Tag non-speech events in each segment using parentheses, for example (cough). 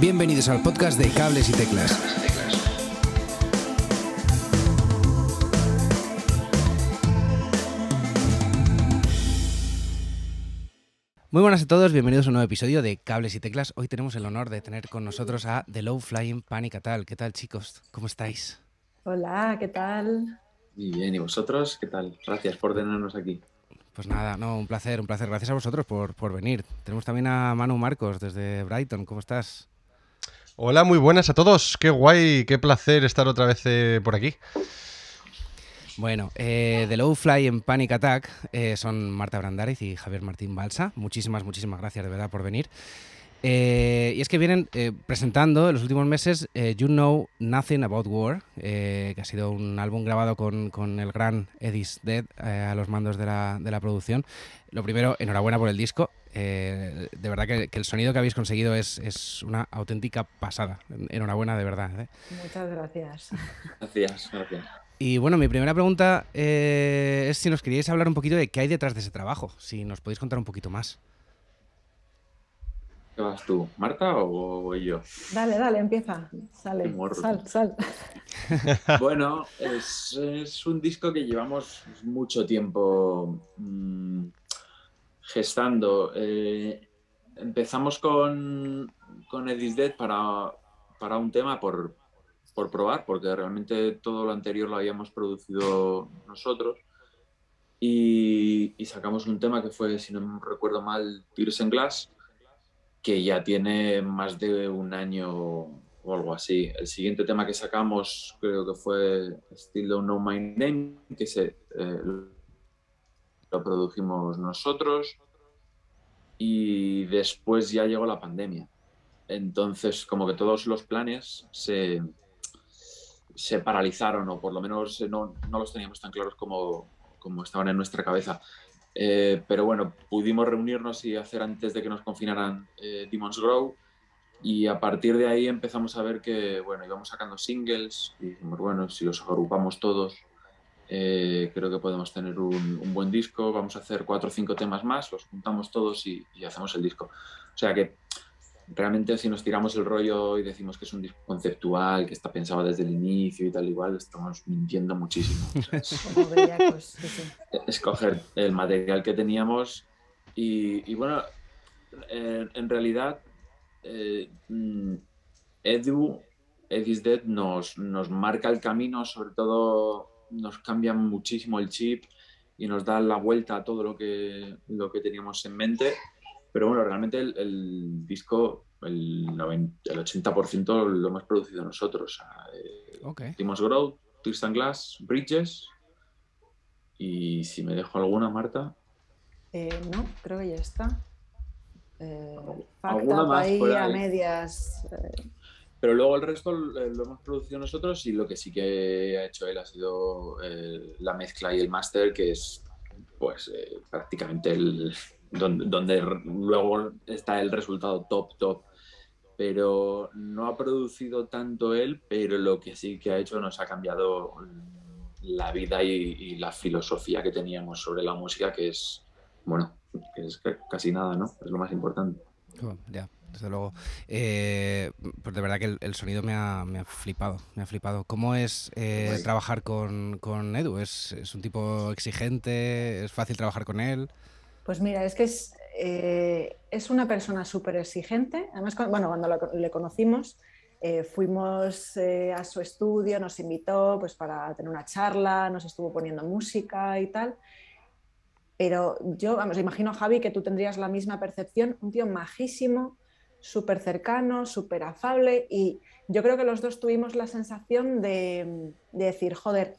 Bienvenidos al podcast de Cables y Teclas. Muy buenas a todos, bienvenidos a un nuevo episodio de Cables y Teclas. Hoy tenemos el honor de tener con nosotros a The Low Flying Panic Atal. ¿Qué tal, chicos? ¿Cómo estáis? Hola, ¿qué tal? Muy bien, ¿y vosotros? ¿Qué tal? Gracias por tenernos aquí. Pues nada, no, un placer, un placer. Gracias a vosotros por, por venir. Tenemos también a Manu Marcos desde Brighton. ¿Cómo estás? Hola, muy buenas a todos. Qué guay, qué placer estar otra vez eh, por aquí. Bueno, eh, The Low Fly en Panic Attack eh, son Marta Brandariz y Javier Martín Balsa. Muchísimas, muchísimas gracias de verdad por venir. Eh, y es que vienen eh, presentando en los últimos meses eh, You Know Nothing About War, eh, que ha sido un álbum grabado con, con el gran Eddie's Dead eh, a los mandos de la, de la producción. Lo primero, enhorabuena por el disco. Eh, de verdad que, que el sonido que habéis conseguido es, es una auténtica pasada. Enhorabuena de verdad. ¿eh? Muchas gracias. Gracias, gracias. Y bueno, mi primera pregunta eh, es si nos queríais hablar un poquito de qué hay detrás de ese trabajo, si nos podéis contar un poquito más. ¿Qué vas tú, Marta o voy yo? Dale, dale, empieza. Sale, sal, sal. (laughs) Bueno, es, es un disco que llevamos mucho tiempo mm, gestando. Eh, empezamos con, con Eddie's Dead para, para un tema por, por probar, porque realmente todo lo anterior lo habíamos producido nosotros. Y, y sacamos un tema que fue, si no me recuerdo mal, Tears in Glass, que ya tiene más de un año o algo así. El siguiente tema que sacamos creo que fue Still Don't Know My Name, que se, eh, lo produjimos nosotros y después ya llegó la pandemia. Entonces, como que todos los planes se, se paralizaron o por lo menos no, no los teníamos tan claros como, como estaban en nuestra cabeza. Eh, pero bueno, pudimos reunirnos y hacer antes de que nos confinaran eh, Demons Grow y a partir de ahí empezamos a ver que bueno, íbamos sacando singles y dijimos, bueno, si los agrupamos todos, eh, creo que podemos tener un, un buen disco, vamos a hacer cuatro o cinco temas más, los juntamos todos y, y hacemos el disco. O sea que realmente si nos tiramos el rollo y decimos que es un disco conceptual, que está pensado desde el inicio y tal igual, estamos mintiendo muchísimo. O sea, es- Como bellacos, sí, sí. escoger el material que teníamos y, y bueno, eh, en realidad eh, mm, Edu, Eddie's Dead nos, nos marca el camino, sobre todo nos cambia muchísimo el chip y nos da la vuelta a todo lo que, lo que teníamos en mente. Pero bueno, realmente el, el disco, el, 90 el 80% lo hemos producido nosotros. Eh, Ok. Timos Grow, Twist and Glass, Bridges. Y si me dejo alguna, Marta. Eh, no, creo que ya está. Eh, Fact Alguna Up más ahí por a medias. eh, Pero luego el resto eh, lo hemos producido nosotros y lo que sí que ha hecho él ha sido eh, la mezcla y el máster, que es pues eh, prácticamente el donde, donde r- luego está el resultado top, top. Pero no ha producido tanto él, pero lo que sí que ha hecho nos ha cambiado la vida y, y la filosofía que teníamos sobre la música, que es, bueno, que es ca- casi nada, ¿no? Es lo más importante. Oh, ya, desde luego. Eh, pues de verdad que el, el sonido me ha, me ha flipado, me ha flipado. ¿Cómo es eh, trabajar con, con Edu? ¿Es, ¿Es un tipo exigente? ¿Es fácil trabajar con él? Pues mira, es que es, eh, es una persona súper exigente. Además, cu- bueno, cuando le conocimos, eh, fuimos eh, a su estudio, nos invitó pues, para tener una charla, nos estuvo poniendo música y tal. Pero yo, vamos, imagino, Javi, que tú tendrías la misma percepción. Un tío majísimo, súper cercano, súper afable. Y yo creo que los dos tuvimos la sensación de, de decir, joder,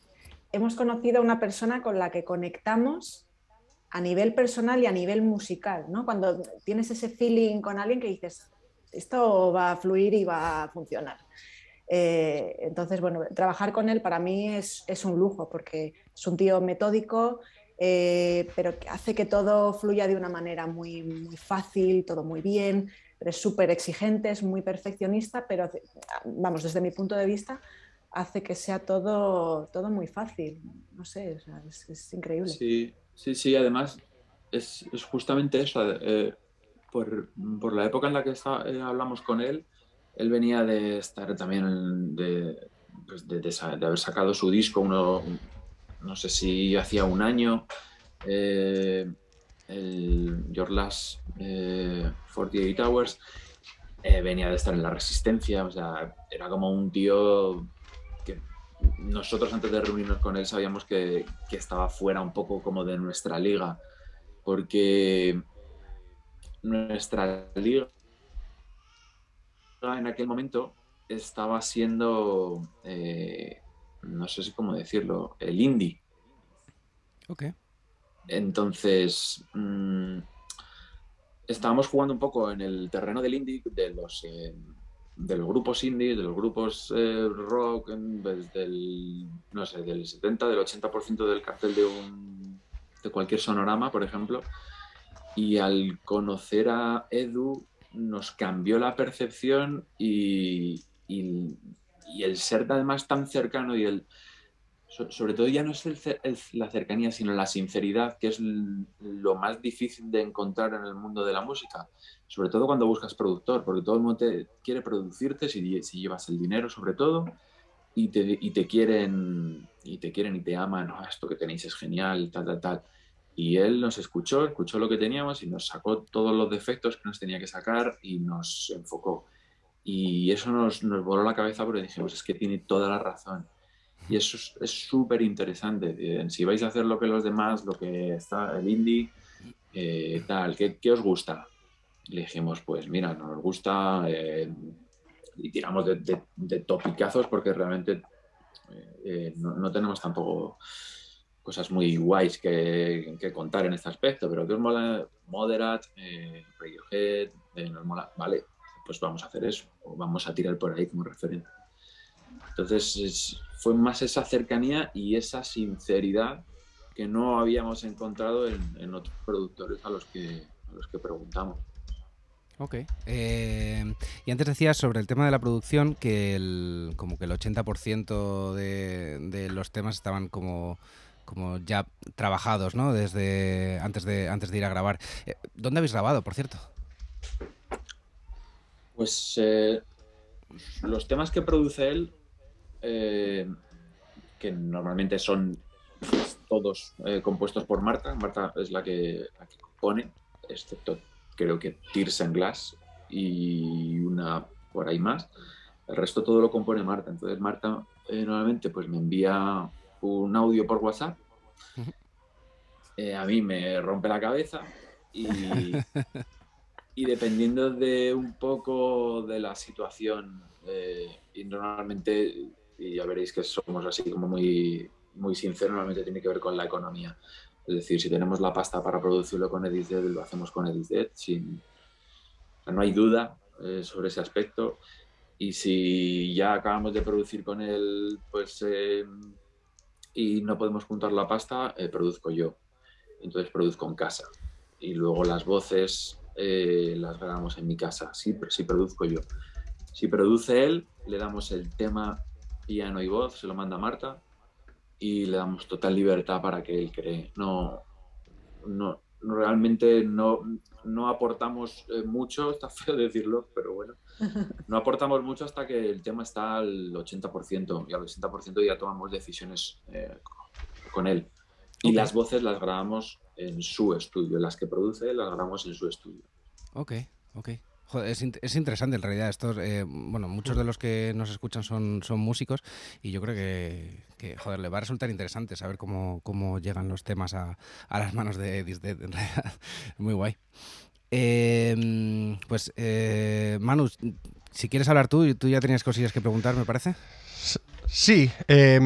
hemos conocido a una persona con la que conectamos a nivel personal y a nivel musical, ¿no? Cuando tienes ese feeling con alguien que dices, esto va a fluir y va a funcionar. Eh, entonces, bueno, trabajar con él para mí es, es un lujo porque es un tío metódico, eh, pero que hace que todo fluya de una manera muy, muy fácil, todo muy bien, pero es súper exigente, es muy perfeccionista, pero vamos, desde mi punto de vista, hace que sea todo, todo muy fácil. No sé, es, es, increíble. Sí, sí, sí, además es, justamente eso. Eh, por, por, la época en la que está, eh, hablamos con él, él venía de estar también pues, de, de, haber sacado su disco, uno, no sé si hacía un año, eh, el Your Last 48 Hours, venía de estar en la Resistencia, o sea, era como un tío nosotros antes de reunirnos con él sabíamos que, que estaba fuera un poco como de nuestra liga, porque nuestra liga en aquel momento estaba siendo, eh, no sé si cómo decirlo, el indie. Ok. Entonces, mm, estábamos jugando un poco en el terreno del indie, de los, eh, de los grupos indie, de los grupos eh, rock, desde el, no sé, del 70, del 80% del cartel de, un, de cualquier sonorama, por ejemplo. Y al conocer a Edu, nos cambió la percepción y, el ser además tan cercano y el sobre todo ya no es la cercanía sino la sinceridad que es lo más difícil de encontrar en el mundo de la música sobre todo cuando buscas productor porque todo el mundo quiere producirte si, si llevas el dinero sobre todo y te, quieren y te quieren y te aman ah, esto que tenéis es genial tal tal tal y él nos escuchó, escuchó lo que teníamos y nos sacó todos los defectos que nos tenía que sacar y nos enfocó. Y eso nos, nos voló la cabeza porque dijimos, es que tiene toda la razón. Y eso es súper interesante. Si vais a hacer lo que los demás, lo que está el indie, eh, tal, ¿qué, ¿qué, os gusta? Le dijimos, pues mira, nos gusta eh, y tiramos de, de, topicazos porque realmente eh, no, no, tenemos tampoco cosas muy guays que, contar en este aspecto, pero que os mola Moderat, eh, Radiohead, eh, nos vale, pues vamos a hacer eso, o vamos a tirar por ahí como referente. Entonces fue más esa cercanía y esa sinceridad que no habíamos encontrado en, otros productores a los que, a los que preguntamos. Ok. Eh, y antes decías sobre el tema de la producción que el, como que el 80% de, de los temas estaban como como ya trabajados, ¿no? Desde antes de, antes de ir a grabar. Eh, ¿Dónde habéis grabado, por cierto? Pues eh, los temas que produce él, eh, que normalmente son todos compuestos por Marta. Marta es la que, la que compone, excepto creo que Tears Glass y una por ahí más. El resto todo lo compone Marta. Entonces Marta normalmente pues me envía un audio por WhatsApp. (laughs) Eh, a mí me rompe la cabeza y, (laughs) y, dependiendo de un poco de la situación, eh, y normalmente, y ya veréis que somos así como muy, muy sinceros, normalmente tiene que ver con la economía. Es decir, si tenemos la pasta para producirlo con EditDead, lo hacemos con EditDead. Sin, no hay duda eh, sobre ese aspecto. Y si ya acabamos de producir con él, pues y no podemos juntar la pasta, eh, produzco yo. Entonces produzco en casa. Y luego las voces eh, las grabamos en mi casa. Sí, sí produzco yo. Si produce él, le damos el tema piano y voz, se lo manda Marta y le damos total libertad para que él cree. No, no, realmente no, no aportamos eh, mucho, (laughs) está feo decirlo, pero bueno, no aportamos mucho hasta que el tema está al 80% y al 80% ya tomamos decisiones eh, con él. Y las voces las grabamos en su estudio, las que produce las grabamos en su estudio. Ok, ok es, interesante en realidad. Estos, eh, bueno, muchos de los que nos escuchan son, son músicos y yo creo que, joder, le va a resultar interesante saber cómo, cómo llegan los temas a, las manos de Disdead, en realidad. (laughs) Muy guay. Em, pues, eh, Manu, si quieres hablar tú, tú ya tenías cosillas que preguntar, me parece. Sí, eh,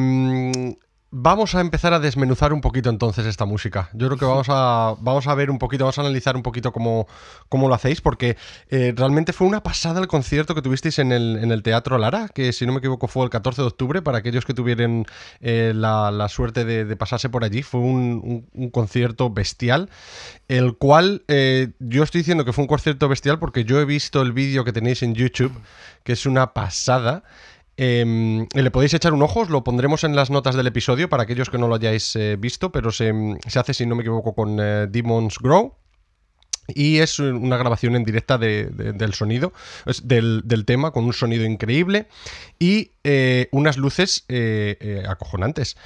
Vamos a empezar a desmenuzar un poquito entonces esta música. Yo creo que vamos a, (laughs) vamos a ver un poquito, vamos a analizar un poquito cómo, cómo lo hacéis, porque eh, realmente fue una pasada el concierto que tuvisteis en el, en el, Teatro Lara, que si no me equivoco fue el 14 de octubre, para aquellos que tuvieran eh, la, suerte de, pasarse por allí. Fue un, concierto bestial, el cual eh, yo estoy diciendo que fue un concierto bestial porque yo he visto el vídeo que tenéis en YouTube, que es una pasada. Em, le podéis echar un ojo, lo pondremos en las notas del episodio para aquellos que no lo hayáis eh, visto, pero se, hace, si no me equivoco, con eh, Demons Grow. Y es una grabación en directa del sonido, del, del, tema, con un sonido increíble y eh, unas luces acojonantes.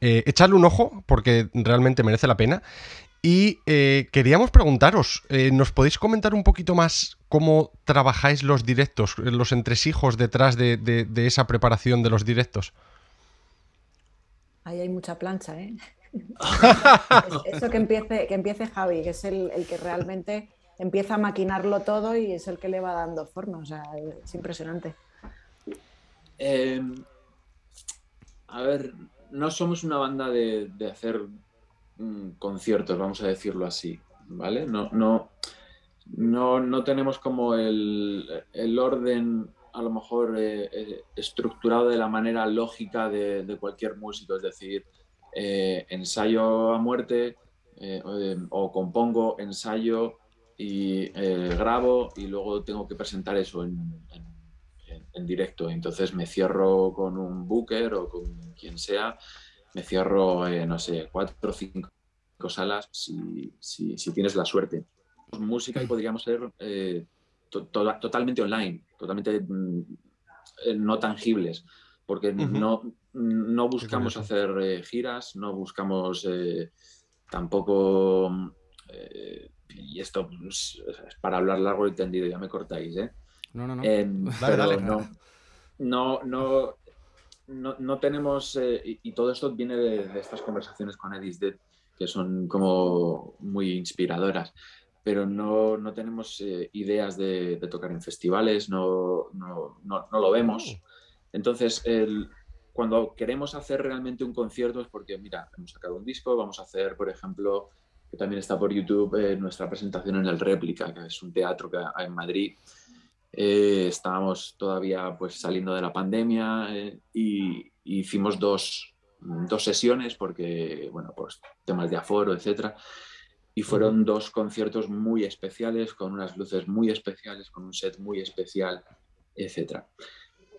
echadle un ojo porque realmente merece la pena. Y queríamos preguntaros, ¿nos podéis comentar un poquito más cómo trabajáis los directos, los entresijos detrás de, de esa preparación de los directos? Ahí hay mucha plancha, ¿eh? (laughs) Eso que empiece, que empiece Javi, que es el, que realmente empieza a maquinarlo todo y es el que le va dando forma. O sea, es impresionante. Em, a ver, no somos una banda de, hacer mm, conciertos, vamos a decirlo así, ¿vale? No, no, no, no tenemos como el, orden a lo mejor eh, eh, estructurado de la manera lógica de, de, cualquier músico, es decir, eh, ensayo a muerte o, compongo, ensayo y grabo y luego tengo que presentar eso en, directo. Entonces me cierro con un booker o con quien sea, me cierro, no sé, cuatro o cinco salas si, si, tienes la suerte. Música y podríamos ser totalmente online, totalmente mm, no tangibles porque no, no buscamos hacer eh, giras, no buscamos eh, tampoco, eh, y esto pues, es para hablar largo y tendido, ya me cortáis, ¿eh? No, no, no. pero no, no, no, no, tenemos, y, todo esto viene de, estas conversaciones con Edis que son como muy inspiradoras pero no, no tenemos ideas de, tocar en festivales, no, no, no, lo vemos. Oh. Entonces, cuando queremos hacer realmente un concierto es porque, mira, hemos sacado un disco, vamos a hacer, por ejemplo, que también está por YouTube, eh, nuestra presentación en el Réplica, que es un teatro que hay en Madrid. Eh, estábamos todavía pues saliendo de la pandemia eh, y, hicimos dos, dos, sesiones porque, bueno, pues temas de aforo, etcétera. Y fueron dos conciertos muy especiales, con unas luces muy especiales, con un set muy especial, etcétera.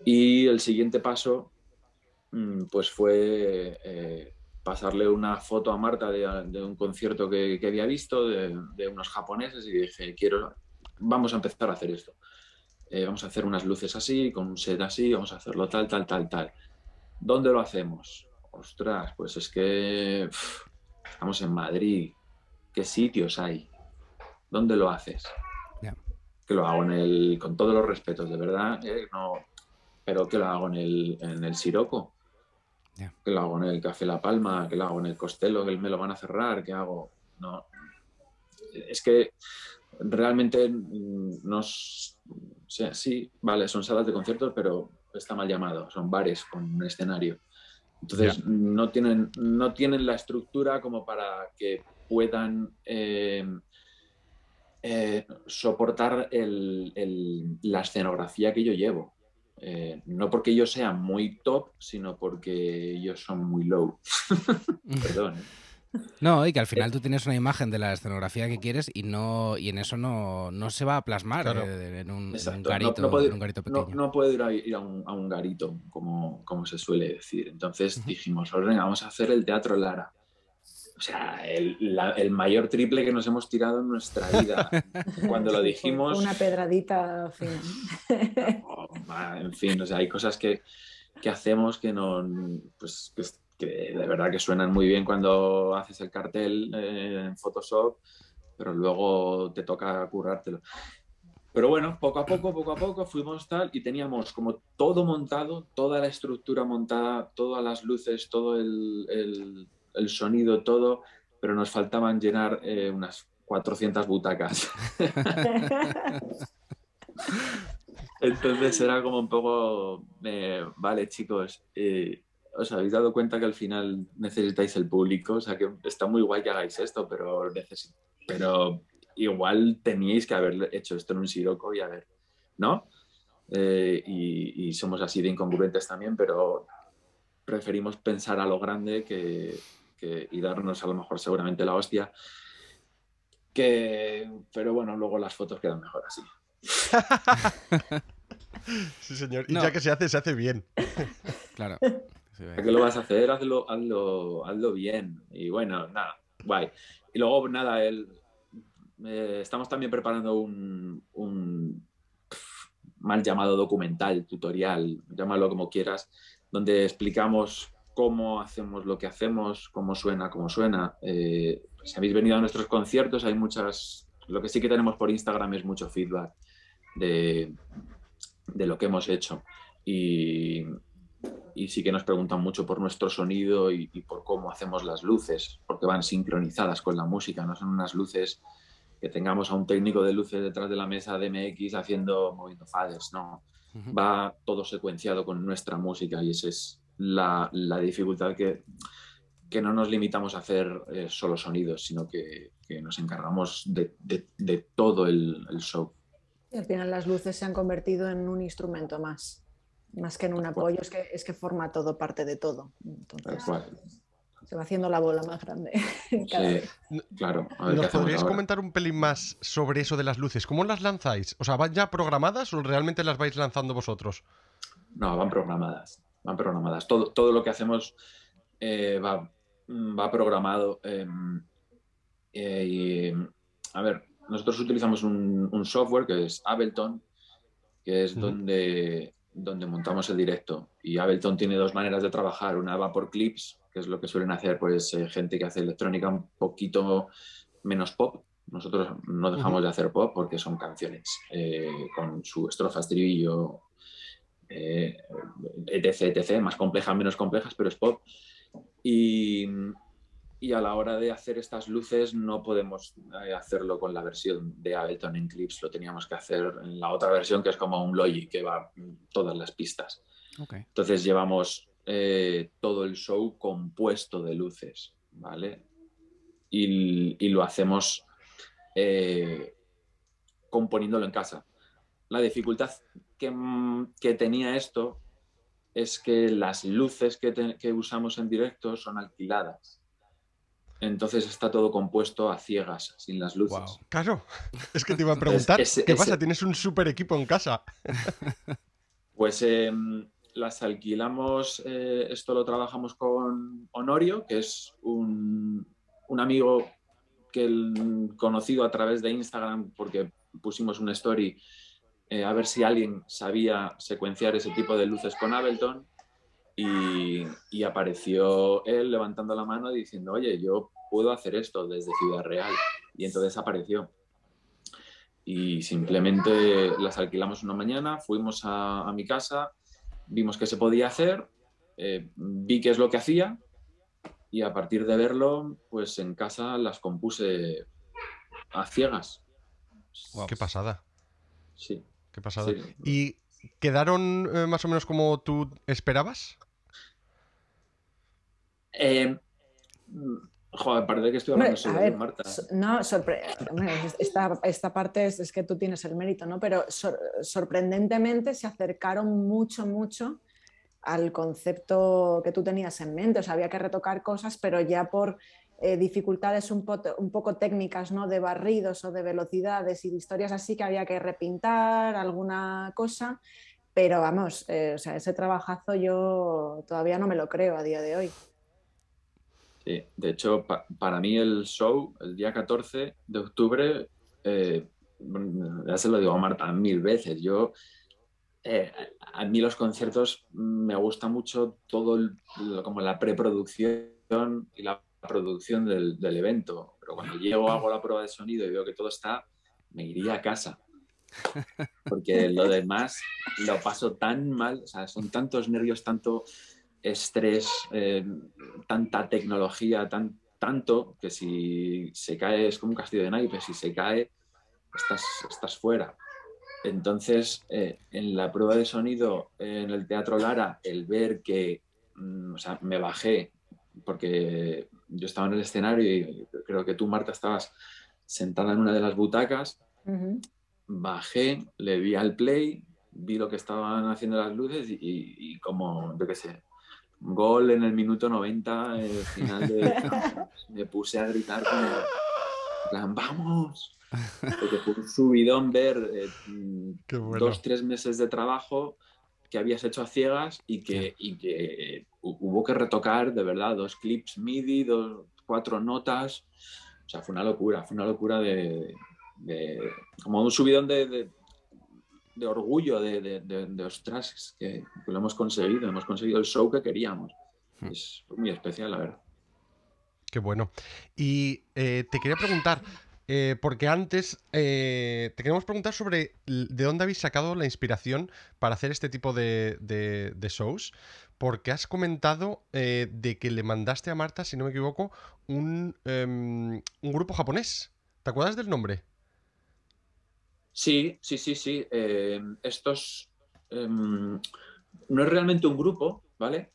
Y el siguiente paso, mm, pues fue eh, pasarle una foto a Marta de, un concierto que, había visto de, unos japoneses y dije, quiero, vamos a empezar a hacer esto. Eh, vamos a hacer unas luces así, con un set así, vamos a hacerlo tal, tal, tal, tal. ¿Dónde lo hacemos? Ostras, pues es que estamos en Madrid. ¿Qué sitios hay? ¿Dónde lo haces? Que lo hago en el, con todos los respetos, de verdad. Eh, no, pero que lo hago en el, en el Siroco, que lo hago en el Café La Palma, que lo hago en el Costello, que me lo van a cerrar, que hago. No. Es que realmente nos. Sí, vale, son salas de conciertos, pero está mal llamado, son bares con un escenario. Entonces no, tienen, no tienen la estructura como para que puedan eh, eh, soportar la escenografía que yo llevo. Eh, no porque ellos sean muy top, sino porque ellos son muy low. (laughs) Perdón. ¿Eh? No, y que al final tú tienes una imagen de la escenografía que quieres y no y en eso no, se va a plasmar eh, en, un, garito, pequeño. No, puede ir, a, un, garito, como, como se suele decir. Entonces dijimos, venga, vamos a hacer el Teatro Lara o sea, el, mayor triple que nos hemos tirado en nuestra vida. (laughs) Cuando lo dijimos... Una pedradita oh, en fin, o sea, hay cosas que, hacemos que no... Pues, que, de verdad que suenan muy bien cuando haces el cartel eh, en Photoshop, pero luego te toca currártelo. Pero bueno, poco a poco, poco a poco fuimos tal y teníamos como todo montado, toda la estructura montada, todas las luces, todo el el sonido, todo, pero nos faltaban llenar eh, unas 400 butacas. (laughs) Entonces era como un poco, eh, vale chicos, eh, os habéis dado cuenta que al final necesitáis el público, o sea que está muy guay que hagáis esto, pero, pero igual teníais que haber hecho esto en un siroco y a ver, ¿no? y, y, somos así de incongruentes también, pero preferimos pensar a lo grande que, y darnos a lo mejor seguramente la hostia. Que, pero bueno, luego las fotos quedan mejor así. (laughs) sí, señor. Y ya que se hace, se hace bien. claro. (laughs) ¿Qué lo vas a hacer? Hazlo, hazlo, hazlo bien. Y bueno, nada, guay. Y luego, nada, el, eh, estamos también preparando un, mal llamado documental, tutorial, llámalo como quieras, donde explicamos cómo hacemos lo que hacemos, cómo suena, cómo suena. Eh, si habéis venido a nuestros conciertos, hay muchas, lo que sí que tenemos por Instagram es mucho feedback de, de lo que hemos hecho. Y, y, sí que nos preguntan mucho por nuestro sonido y, por cómo hacemos las luces, porque van sincronizadas con la música, no son unas luces que tengamos a un técnico de luces detrás de la mesa de MX haciendo, moviendo fades, no. Va todo secuenciado con nuestra música y esa es la, la dificultad que, que no nos limitamos a hacer eh, solo sonidos, sino que, que nos encargamos de, de, de todo el, el show. Y al final las luces se han convertido en un instrumento más, más que en un apoyo, es que, es que forma todo parte de todo. Entonces, se va haciendo la bola más grande. (laughs) sí, claro. ¿Nos podríais comentar un pelín más sobre eso de las luces? ¿Cómo las lanzáis? O sea, ¿van ya programadas o realmente las vais lanzando vosotros? No, van programadas. Van programadas. Todo, todo lo que hacemos eh, va, va programado. Eh, eh, y, a ver, nosotros utilizamos un, software que es Ableton, que es donde, donde montamos el directo. Y Ableton tiene dos maneras de trabajar. Una va por clips, que es lo que suelen hacer pues, eh, gente que hace electrónica un poquito menos pop. Nosotros no dejamos de hacer pop porque son canciones eh, con su estrofa, estribillo, eh, etc, etc, más complejas, menos complejas, pero es pop. Y, y a la hora de hacer estas luces no podemos eh, hacerlo con la versión de Ableton en Clips, lo teníamos que hacer en la otra versión que es como un Logic que va todas las pistas. Entonces llevamos eh, todo el show compuesto de luces, ¿vale? Y, lo hacemos eh, componiéndolo en casa. La dificultad que, que, tenía esto es que las luces que, que usamos en directo son alquiladas. Entonces está todo compuesto a ciegas, sin las luces. Claro, (laughs) es que te iba a preguntar, ¿qué pasa? Tienes un super equipo en casa. (laughs) pues em, las alquilamos, eh, esto lo trabajamos con Honorio, que es un, amigo que el, conocido a través de Instagram, porque pusimos una story eh, a ver si alguien sabía secuenciar ese tipo de luces con Ableton. Y, apareció él levantando la mano diciendo, oye, yo puedo hacer esto desde Ciudad Real. Y entonces apareció. Y simplemente las alquilamos una mañana, fuimos a, mi casa, vimos que se podía hacer, eh, vi qué es lo que hacía y a partir de verlo, pues en casa las compuse a ciegas. Qué pasada. Sí. Qué pasada. ¿Y quedaron eh, más o menos como tú esperabas? Eh, joder, parece que estoy hablando sobre Marta. No, esta, esta, parte es, que tú tienes el mérito, ¿no? Pero sorprendentemente se acercaron mucho, mucho al concepto que tú tenías en mente. O sea, había que retocar cosas, pero ya por eh, dificultades un, poco técnicas, ¿no? De barridos o de velocidades y de historias así que había que repintar alguna cosa. Pero vamos, eh, o sea, ese trabajazo yo todavía no me lo creo a día de hoy. Sí, de hecho, para mí el show, el día 14 de octubre, eh, ya se lo digo a Marta mil veces, yo, a mí los conciertos me gusta mucho todo como la preproducción y la producción del, evento, pero cuando llego hago la prueba de sonido y veo que todo está, me iría a casa. Porque lo demás lo paso tan mal, son tantos nervios, tanto estrés, eh, tanta tecnología, tan, tanto que si se cae es como un castillo de naipes, si se cae estás, estás fuera. Entonces, eh, en la prueba de sonido en el Teatro Lara, el ver que, mm, o sea, me bajé, porque yo estaba en el escenario y creo que tú, Marta, estabas sentada en una de las butacas, bajé, le vi al play, vi lo que estaban haciendo las luces y, y como, yo qué sé, gol en el minuto 90, el final de (laughs) me puse a gritar como, plan, ¡vamos! Porque fue un subidón ver eh, dos, tres meses de trabajo que habías hecho a ciegas y que, y que hubo que retocar, de verdad, dos clips MIDI, dos, cuatro notas. O sea, fue una locura, fue una locura de, como un subidón de, de, orgullo, de, de, ostras, que, lo hemos conseguido, hemos conseguido el show que queríamos. Hmm. Es muy especial, la verdad. Qué bueno. Y eh, te quería preguntar, eh, porque antes eh, te queremos preguntar sobre de dónde habéis sacado la inspiración para hacer este tipo de, shows, porque has comentado de que le mandaste a Marta, si no me equivoco, un, em, un grupo japonés. ¿Te acuerdas del nombre? Sí, sí, sí, sí. Em, estos em, no es realmente un grupo, ¿vale?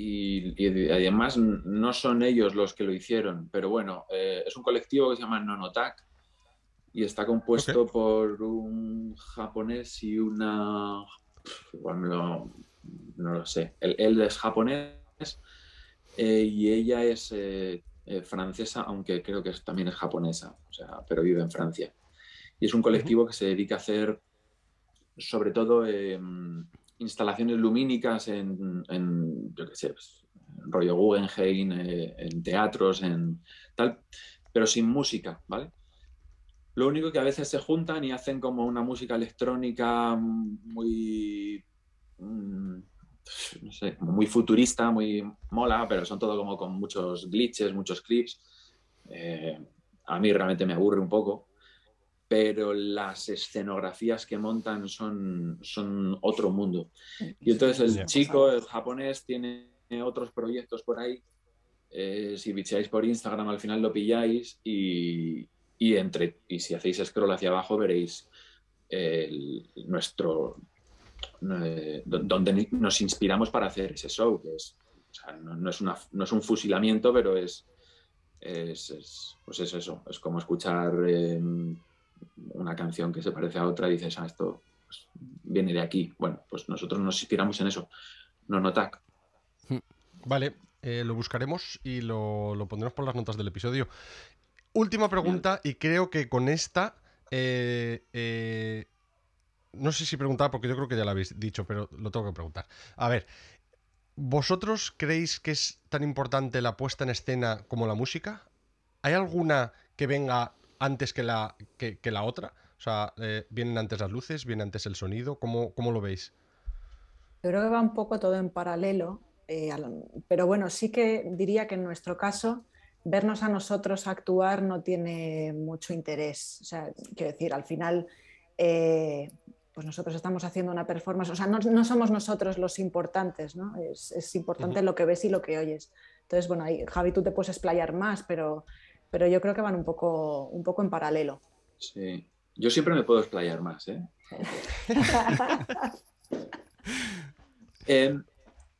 Y, además no son ellos los que lo hicieron, pero bueno, eh, es un colectivo que se llama Nonotak y está compuesto por un japonés y una... Igual no lo sé. Él, es japonés eh, y ella es eh, eh, francesa, aunque creo que también es japonesa, o sea, pero vive en Francia. Y es un colectivo que se dedica a hacer, sobre todo, em, instalaciones lumínicas en, yo qué sé, pues, rollo Guggenheim, eh, en teatros, en tal, pero sin música, ¿vale? Lo único que a veces se juntan y hacen como una música electrónica muy... Mm, no sé, muy futurista, muy mola, pero son todo como con muchos glitches, muchos clips. Eh, a mí realmente me aburre un poco, pero las escenografías que montan son, son otro mundo. Y entonces el chico, el japonés, tiene otros proyectos por ahí. Eh, si bicheáis por Instagram, al final lo pilláis y, y, entre, y si hacéis scroll hacia abajo veréis nuestro, eh, donde nos inspiramos para hacer ese show, que es, no, es no, es un fusilamiento, pero es, es, pues es eso, es como escuchar em, una canción que se parece a otra y dices, ah, esto pues, viene de aquí. Bueno, pues nosotros nos inspiramos en eso, no notac. Vale, eh, lo buscaremos y lo, pondremos por las notas del episodio. Última pregunta, y creo que con esta eh, no sé si preguntar porque yo creo que ya lo habéis dicho, pero lo tengo que preguntar. A ver, ¿vosotros creéis que es tan importante la puesta en escena como la música? ¿Hay alguna que venga antes que la, que, la otra? O sea, eh, ¿vienen antes las luces? ¿Viene antes el sonido? ¿Cómo, ¿Cómo, lo veis? Yo creo que va un poco todo en paralelo, eh, pero bueno, sí que diría que en nuestro caso vernos a nosotros actuar no tiene mucho interés. O sea, quiero decir, al final eh, pues nosotros estamos haciendo una performance, o sea, no, somos nosotros los importantes, ¿no? Es, importante lo que ves y lo que oyes. Entonces, bueno, ahí, Javi, tú te puedes explayar más, pero, pero yo creo que van un poco, un poco en paralelo. Sí, yo siempre me puedo explayar más, ¿eh? (laughs) em,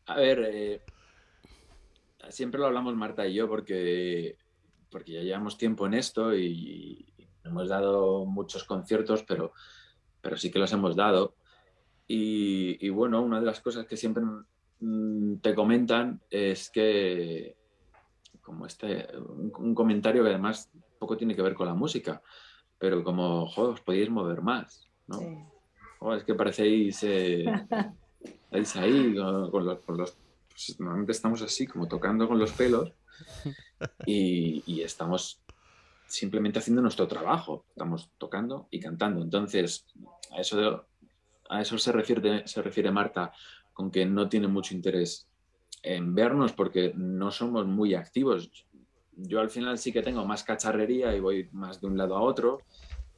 a ver, eh, siempre lo hablamos Marta y yo porque, porque ya llevamos tiempo en esto y hemos dado muchos conciertos, pero pero sí que los hemos dado. Y, bueno, una de las cosas que siempre mm, te comentan es que, como este, un, comentario que además poco tiene que ver con la música, pero como, joder, os podéis mover más, ¿no? es que parecéis, eh, (laughs) ahí con, los... Pues, normalmente estamos así, como tocando con los pelos y, y estamos simplemente haciendo nuestro trabajo. Estamos tocando y cantando. Entonces, a eso, a eso se, refiere, se refiere Marta con que no tiene mucho interés en vernos porque no somos muy activos. Yo al final sí que tengo más cacharrería y voy más de un lado a otro.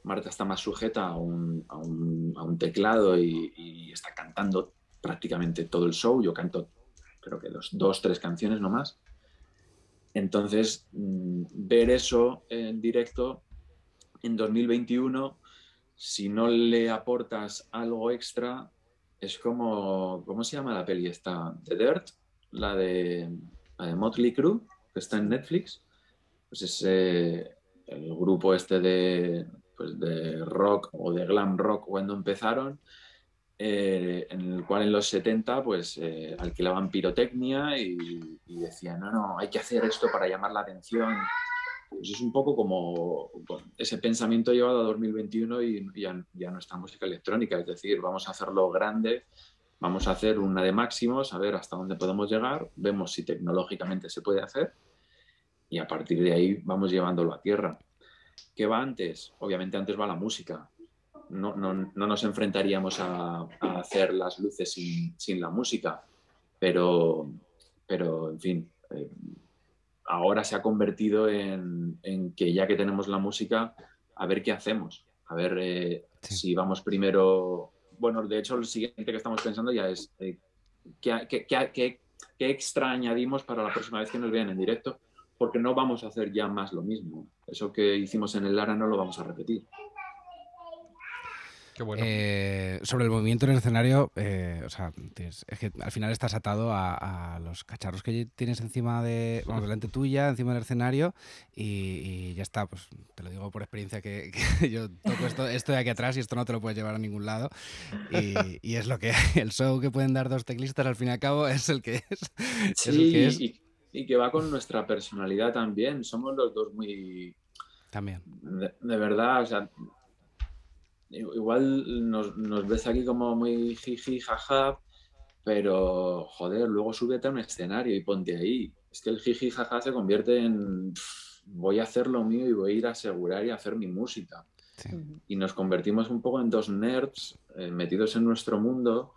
Marta está más sujeta a un, a un, a un teclado y, y, está cantando prácticamente todo el show. Yo canto creo que dos, dos tres canciones nomás. Entonces, mm, ver eso en directo en 2021, si no le aportas algo extra, es como, ¿cómo se llama la peli esta? The Dirt, la de, Motley Crue, que está en Netflix. Pues es eh, el grupo este de, pues de rock o de glam rock cuando empezaron eh, en el cual en los 70 pues eh, alquilaban pirotecnia y, decían, no, no, hay que hacer esto para llamar la atención. Pues es un poco como ese pensamiento llevado a 2021 y ya, ya nuestra música electrónica, es decir, vamos a hacerlo grande, vamos a hacer una de máximos, a ver hasta dónde podemos llegar, vemos si tecnológicamente se puede hacer y a partir de ahí vamos llevándolo a tierra. ¿Qué va antes? Obviamente antes va la música. No, nos enfrentaríamos a, hacer las luces sin, la música, pero, pero en fin, eh, ahora se ha convertido en, que ya que tenemos la música, a ver qué hacemos, a ver eh, si vamos primero, bueno, de hecho el siguiente que estamos pensando ya es eh, ¿qué, qué, extra añadimos para la próxima vez que nos vean en directo, porque no vamos a hacer ya más lo mismo. Eso que hicimos en el Lara no lo vamos a repetir. Eh, sobre el movimiento en el escenario, eh, o sea, es que al final estás atado a, los cacharros que tienes encima de, vamos, delante tuya, encima del escenario y, ya está. Pues te lo digo por experiencia que, (laughs) yo toco esto, estoy aquí atrás y esto no te lo puedes llevar a ningún lado. Y, es lo que (laughs) el show que pueden dar dos teclistas al fin y al cabo es el que es. Sí, Y, que va con nuestra personalidad también. Somos los dos muy. También. De, de verdad, o sea igual nos, ves aquí como muy jiji, jaja, pero joder, luego súbete a un escenario y ponte ahí. Es que el jiji, jaja se convierte en voy a hacer lo mío y voy a ir a asegurar y a hacer mi música. Y nos convertimos un poco en dos nerds eh, metidos en nuestro mundo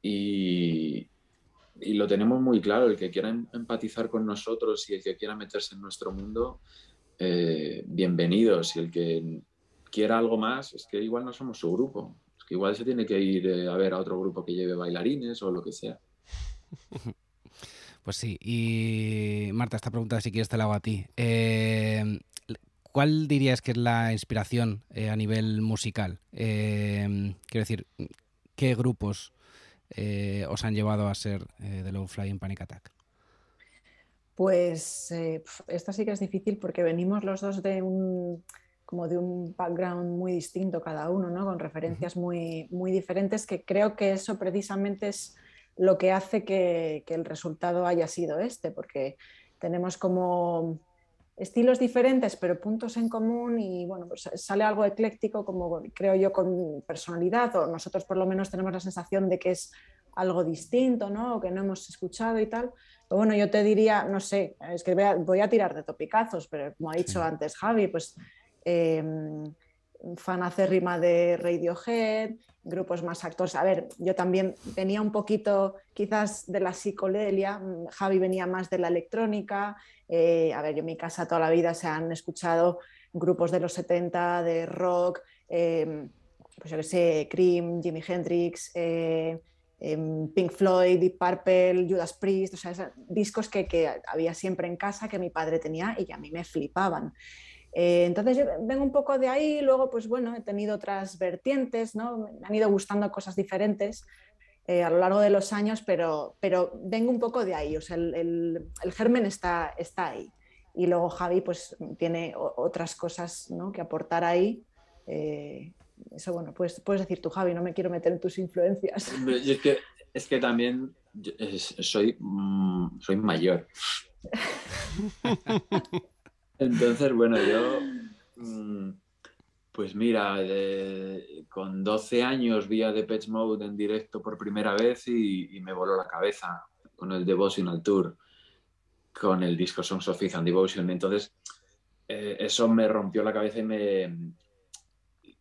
y, y, lo tenemos muy claro. El que quiera em, empatizar con nosotros y el que quiera meterse en nuestro mundo, eh, bienvenidos. Y el que quiera algo más, es que igual no somos su grupo. Es que igual se tiene que ir eh, a ver a otro grupo que lleve bailarines o lo que sea. (laughs) Pues sí. Y Marta, esta pregunta si quieres te la hago a ti. Eh, ¿Cuál dirías que es la inspiración eh, a nivel musical? quiero decir, ¿qué grupos os han llevado a ser The Low Fly en Panic Attack? Pues esto sí que es difícil porque venimos los dos de un como de un background muy distinto cada uno, ¿no? con referencias muy, muy diferentes, que creo que eso precisamente es lo que hace que, el resultado haya sido este, porque tenemos como estilos diferentes, pero puntos en común y bueno, pues sale algo ecléctico, como creo yo, con personalidad, o nosotros por lo menos tenemos la sensación de que es algo distinto, ¿no? O que no hemos escuchado y tal. Pero bueno, yo te diría, no sé, es que voy a, tirar de topicazos, pero como ha dicho antes Javi, pues eh, fan acérrima de Radiohead, grupos más actores. A ver, yo también venía un poquito quizás de la psicodelia, Javi venía más de la electrónica. Eh, a ver, yo en mi casa toda la vida se han escuchado grupos de los 70, de rock, em, pues yo qué sé, Cream, Jimi Hendrix. Eh, em, Pink Floyd, Deep Purple, Judas Priest, o sea, discos que, que había siempre en casa que mi padre tenía y que a mí me flipaban. Eh, entonces yo vengo un poco de ahí, luego pues bueno, he tenido otras vertientes, ¿no? me han ido gustando cosas diferentes eh, a lo largo de los años, pero, pero vengo un poco de ahí, o sea, el, el, germen está, está ahí. Y luego Javi pues tiene otras cosas ¿no? que aportar ahí. Eh, eso bueno, pues puedes decir tú Javi, no me quiero meter en tus influencias. Es que, es que también soy, mm, soy mayor. (laughs) Entonces, bueno, yo, mm, pues mira, con 12 años vi a Depeche Mode en directo por primera vez y, me voló la cabeza con el Devotional Tour, con el disco Songs of Faith and Devotion. Entonces, eh, eso me rompió la cabeza y me,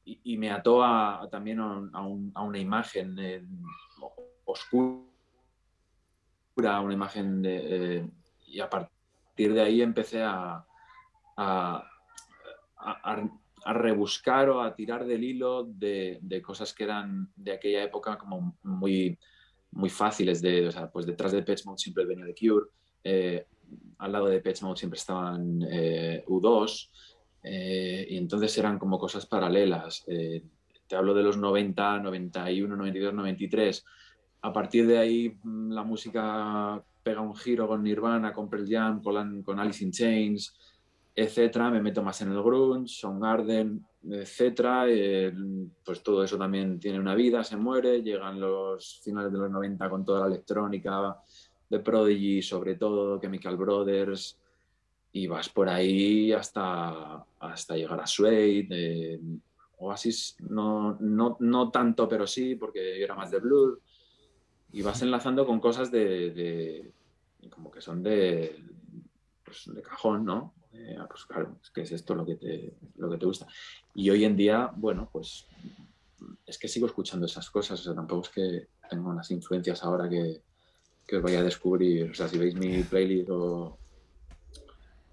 y, me ató a, también a, una imagen oscura, una imagen de... Eh, y a partir de ahí empecé a, a, rebuscar o a tirar del hilo de, cosas que eran de aquella época como muy, muy fáciles. De, o sea, pues detrás de Pet Mode siempre venía The Cure, eh, al lado de Pet Mode siempre estaban eh, U2, eh, y entonces eran como cosas paralelas. te hablo de los 90, 91, 92, 93. A partir de ahí mm, la música pega un giro con Nirvana, con Pearl Jam, con, con Alice in Chains, etcétera, me meto más en el grunge, Soundgarden, etcétera, pues todo eso también tiene una vida, se muere, llegan los finales de los 90 con toda la electrónica de Prodigy, sobre todo Chemical Brothers, y vas por ahí hasta, hasta llegar a Suede, Oasis no, no, no, tanto, pero sí, porque era más de Blur, y vas enlazando con cosas de, como que son de, pues, de cajón, ¿no? Eh, ah, pues claro, es que es esto lo que, te, lo que te gusta. Y hoy en día, bueno, pues es que sigo escuchando esas cosas, o sea, tampoco es que tengo unas influencias ahora que, que os vaya a descubrir, o sea, si veis mi playlist o,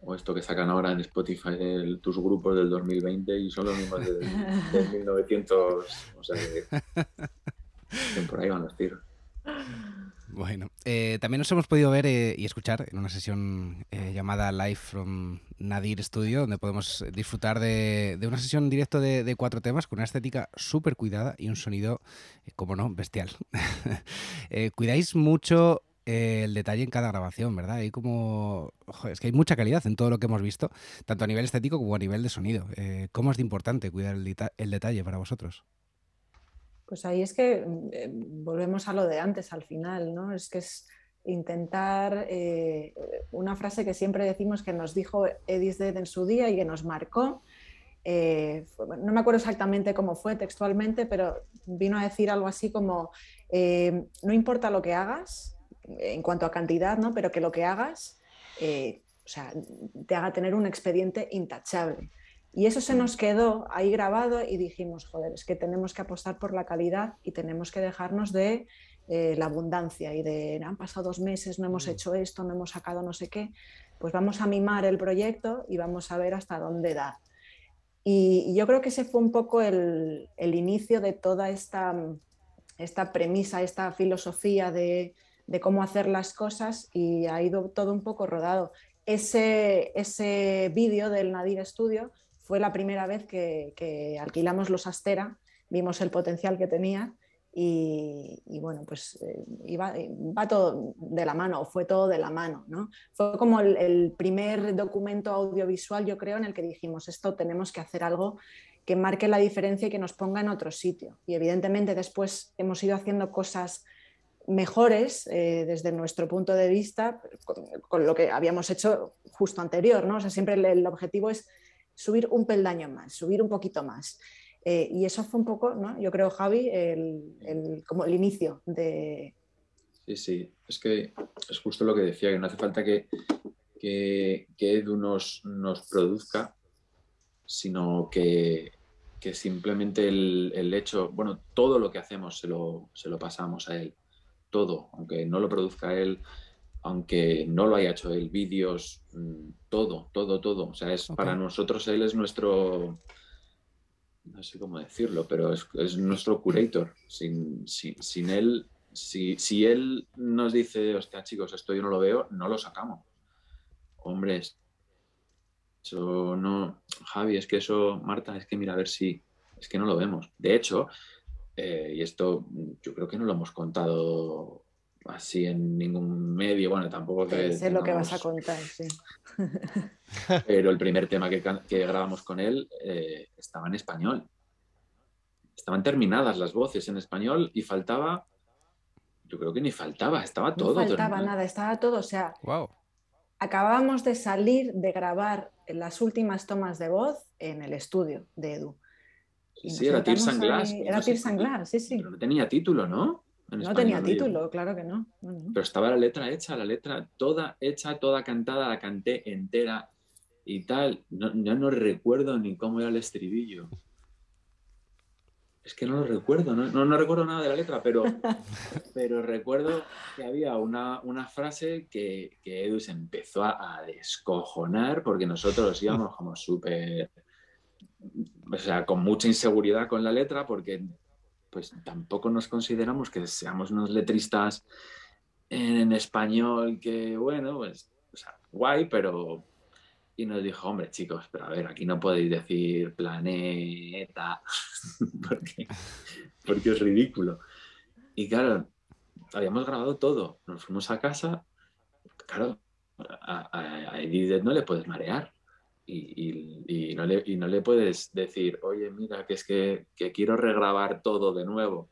o esto que sacan ahora en Spotify, tus grupos del 2020 y son los mismos de, 1900, (laughs) o sea, que, por ahí van los tiros. Bueno, eh, también nos hemos podido ver eh, y escuchar en una sesión eh, llamada Live from Nadir Studio, donde podemos disfrutar de, una sesión en directo de, cuatro temas con una estética súper cuidada y un sonido, como no, bestial. (laughs) cuidáis mucho el detalle en cada grabación, ¿verdad? Hay como. es que hay mucha calidad en todo lo que hemos visto, tanto a nivel estético como a nivel de sonido. ¿Cómo es de importante cuidar el detalle para vosotros? Pues ahí es que mm, eh, volvemos a lo de antes al final, ¿no? Es que es intentar eh, una frase que siempre decimos que nos dijo Edith Dead en su día y que nos marcó. Eh, no me acuerdo exactamente cómo fue textualmente, pero vino a decir algo así como, no importa lo que hagas en cuanto a cantidad, ¿no? pero que lo que hagas o sea, te haga tener un expediente intachable. Y eso se nos quedó ahí grabado y dijimos, joder, es que tenemos que apostar por la calidad y tenemos que dejarnos de eh, la abundancia y de, han pasado dos meses, no hemos mm. hecho esto, no hemos sacado no sé qué, pues vamos a mimar el proyecto y vamos a ver hasta dónde da. Y, yo creo que ese fue un poco el, inicio de toda esta, esta premisa, esta filosofía de, de, cómo hacer las cosas y ha ido todo un poco rodado. Ese, ese vídeo del Nadir Studio fue la primera vez que, alquilamos los Astera, vimos el potencial que tenía y, bueno, pues eh, iba, va todo de la mano, fue todo de la mano, ¿no? Fue como el, primer documento audiovisual, yo creo, en el que dijimos, esto tenemos que hacer algo que marque la diferencia y que nos ponga en otro sitio. Y evidentemente después hemos ido haciendo cosas mejores eh, desde nuestro punto de vista con, lo que habíamos hecho justo anterior, ¿no? O sea, siempre el objetivo es subir un peldaño más, subir un poquito más. Eh, y eso fue un poco, ¿no? yo creo, Javi, el, como el inicio de... Sí, sí, es que es justo lo que decía, que no hace falta que, que, Edu nos, nos, produzca, sino que, que simplemente el, el, hecho, bueno, todo lo que hacemos se lo, se lo pasamos a él, todo, aunque no lo produzca él, aunque no lo haya hecho él, vídeos, mm, todo, todo, todo. O sea, es para nosotros él es nuestro, no sé cómo decirlo, pero es, nuestro curator. Sin, sin, él, si, si, él nos dice, hostia chicos, esto yo no lo veo, no lo sacamos. Hombres, eso no, Javi, es que eso, Marta, es que mira, a ver si, es que no lo vemos. De hecho, eh, y esto yo creo que no lo hemos contado así en ningún medio, bueno, tampoco que... Sé lo que vas a contar, sí. (laughs) (laughs) Pero el primer tema que, grabamos con él eh, estaba en español. Estaban terminadas las voces en español y faltaba, yo creo que ni faltaba, estaba todo. No faltaba nada, estaba todo, o sea, wow. acabábamos de salir de grabar las últimas tomas de voz en el estudio de Edu. Sí, era Tears Glass. Era Tears Glass, sí, sí. Pero no tenía título, ¿no? No tenía título, claro que no. Pero estaba la letra hecha, la letra toda hecha, toda cantada, la canté entera y tal. No, ya no recuerdo ni cómo era el estribillo. Es que no lo recuerdo, no, no, recuerdo nada de la letra, pero, (laughs) pero recuerdo que había una, una frase que, que, Edu se empezó a, descojonar porque nosotros íbamos como súper, o sea, con mucha inseguridad con la letra porque pues tampoco nos consideramos que seamos unos letristas en español que, bueno, pues, guay, pero... Y nos dijo, hombre, chicos, pero a ver, aquí no podéis decir planeta, (laughs) porque, porque es ridículo. Y claro, habíamos grabado todo, nos fuimos a casa, claro, a, a Edith no le puedes marear y, no le, y, no le, puedes decir, oye, mira, que es que, quiero regrabar todo de nuevo.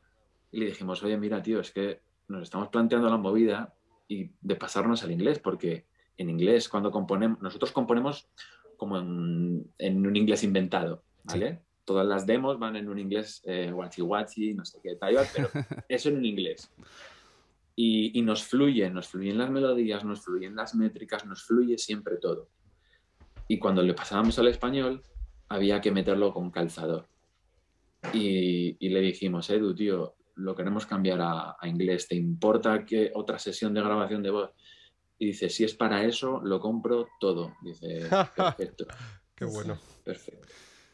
Y le dijimos, oye, mira, tío, es que nos estamos planteando la movida y de pasarnos al inglés, porque en inglés, cuando componemos, nosotros componemos como en, un inglés inventado, ¿vale? Todas las demos van en un inglés eh, guachi no sé qué tal, pero (laughs) eso en un inglés. Y, y nos fluye, nos fluyen las melodías, nos fluyen las métricas, nos fluye siempre todo. Y cuando le pasábamos al español, había que meterlo con calzador. Y, y le dijimos, Edu, tío, lo queremos cambiar a, inglés. ¿Te importa que otra sesión de grabación de voz? Y dice, si es para eso, lo compro todo. Dice, (laughs) perfecto. Qué bueno. Perfecto.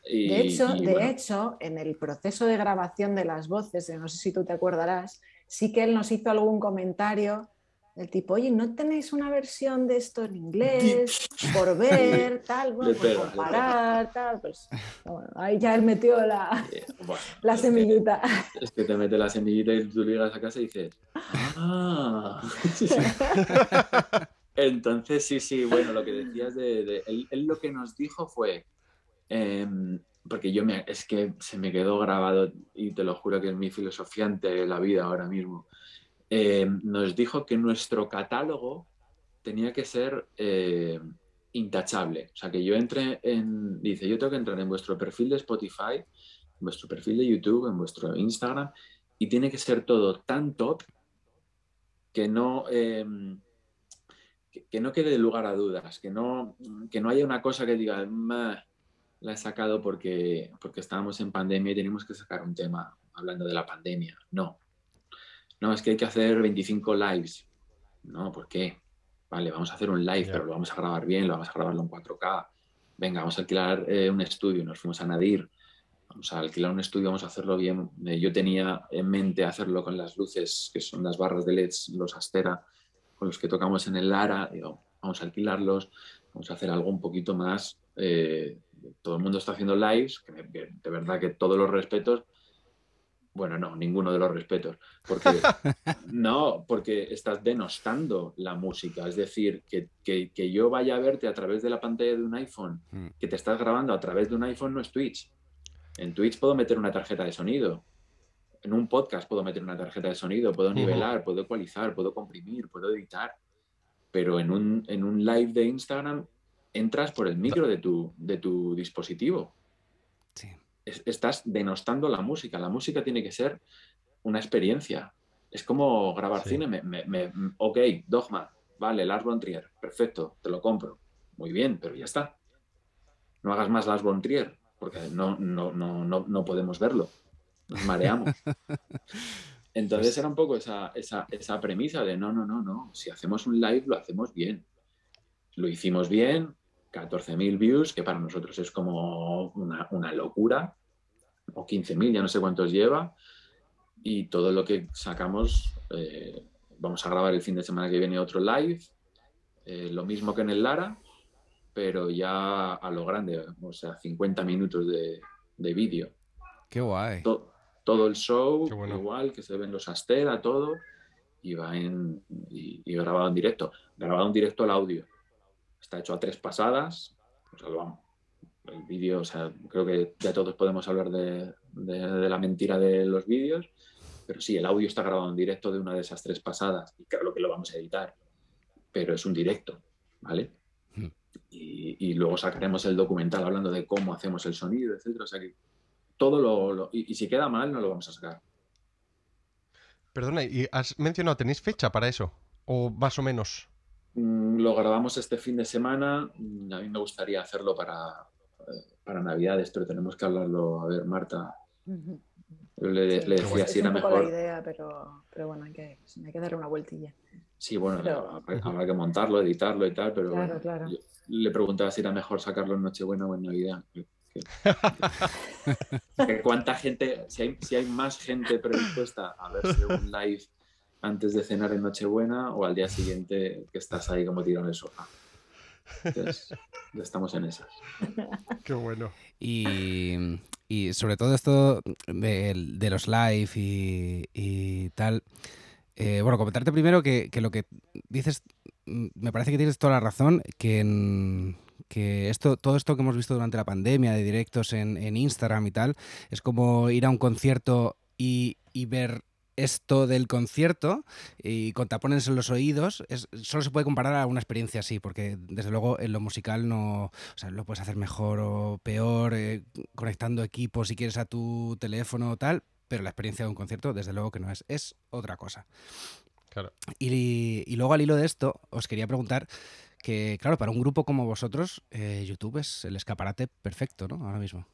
de hecho, de hecho, en el proceso de grabación de las voces, no sé si tú te acordarás, sí que él nos hizo algún comentario el tipo, oye, ¿no tenéis una versión de esto en inglés? Por (laughs) ver, tal, bueno, por comparar, tal. Pues bueno, ahí ya él metió la, (laughs) la semillita. Es que te mete la semillita y tú llegas a casa y dices, ¡ah! (laughs) Entonces, sí, sí, bueno, lo que decías de. él, lo que nos dijo fue. Em, porque yo me, es que se me quedó grabado y te lo juro que es mi filosofía ante la vida ahora mismo. Eh, nos dijo que nuestro catálogo tenía que ser eh, intachable. O sea, que yo entre en, dice, yo tengo que entrar en vuestro perfil de Spotify, en vuestro perfil de YouTube, en vuestro Instagram, y tiene que ser todo tan top que no, em, que, no quede lugar a dudas, que no, que no haya una cosa que diga, la he sacado porque, porque estábamos en pandemia y tenemos que sacar un tema hablando de la pandemia. No, no, es que hay que hacer 25 lives. No, ¿por qué? Vale, vamos a hacer un live, pero lo vamos a grabar bien, lo vamos a grabarlo en 4K. Venga, vamos a alquilar eh, un estudio, nos fuimos a Nadir, vamos a alquilar un estudio, vamos a hacerlo bien. Eh, yo tenía en mente hacerlo con las luces, que son las barras de LEDs, los Astera, con los que tocamos en el Lara, digo, vamos a alquilarlos, vamos a hacer algo un poquito más. Eh, todo el mundo está haciendo lives, que de verdad que todos los respetos, bueno, no, ninguno de los respetos. Porque, (laughs) no, porque estás denostando la música. Es decir, que, yo vaya a verte a través de la pantalla de un iPhone, mm. que te estás grabando a través de un iPhone, no es Twitch. En Twitch puedo meter una tarjeta de sonido. En un podcast puedo meter una tarjeta de sonido, puedo nivelar, puedo ecualizar, puedo comprimir, puedo editar. Pero en un, en un live de Instagram entras por el micro de tu, de tu dispositivo estás denostando la música. La música tiene que ser una experiencia. Es como grabar cine. Me, ok, Dogma, vale, Lars von Trier, perfecto, te lo compro. Muy bien, pero ya está. No hagas más Lars von Trier, porque no, no, no, no, podemos verlo. Nos mareamos. (laughs) Entonces pues era un poco esa, esa, esa premisa de no, no, no, no. Si hacemos un live, lo hacemos bien. Lo hicimos bien, 14.000 views, que para nosotros es como una, locura, o 15.000, ya no sé cuántos lleva, y todo lo que sacamos, eh, vamos a grabar el fin de semana que viene otro live, eh, lo mismo que en el Lara, pero ya a lo grande, o sea, 50 minutos de, vídeo. Qué guay. todo el show, igual, que se ven los Astera, todo, y va en, y grabado en directo, grabado en directo el audio está hecho a tres pasadas. el vídeo, o sea, creo que ya todos podemos hablar de, la mentira de los vídeos, pero sí, el audio está grabado en directo de una de esas tres pasadas y claro que lo vamos a editar, pero es un directo, ¿vale? Hmm. Y, luego sacaremos el documental hablando de cómo hacemos el sonido, etcétera. O sea que todo lo. y, y, si queda mal, no lo vamos a sacar. Perdona, ¿y has mencionado, tenéis fecha para eso? ¿O más o menos? Mm, lo grabamos este fin de semana. Mm, a mí me gustaría hacerlo para, eh, para Navidades, pero tenemos que hablarlo. A ver, Marta. Le, decía si era mejor. la idea, pero, pero bueno, hay que, hay que darle una vueltilla. Sí, bueno, habrá, que montarlo, editarlo y tal, pero claro, claro. le preguntaba si era mejor sacarlo en Nochebuena o en Navidad. (laughs) ¿Cuánta gente, si hay, si hay más gente predispuesta a verse un live antes de cenar en Nochebuena o al día siguiente que estás ahí como tirado en el sofá. Entonces, ya estamos en esas. (laughs) Qué bueno. Y, sobre todo esto de, los live y, tal. Eh, bueno, comentarte primero que, lo que dices, me parece que tienes toda la razón, que, que esto, todo esto que hemos visto durante la pandemia, de directos en, en Instagram y tal, es como ir a un concierto y, y ver esto del concierto y con tapones en los oídos, es, solo se puede comparar a una experiencia así, porque desde luego en lo musical no, o sea, lo puedes hacer mejor o peor, eh, conectando equipos si quieres a tu teléfono o tal, pero la experiencia de un concierto desde luego que no es, es otra cosa. Claro. Y, y luego al hilo de esto, os quería preguntar que, claro, para un grupo como vosotros, eh, YouTube es el escaparate perfecto, ¿no? Ahora mismo.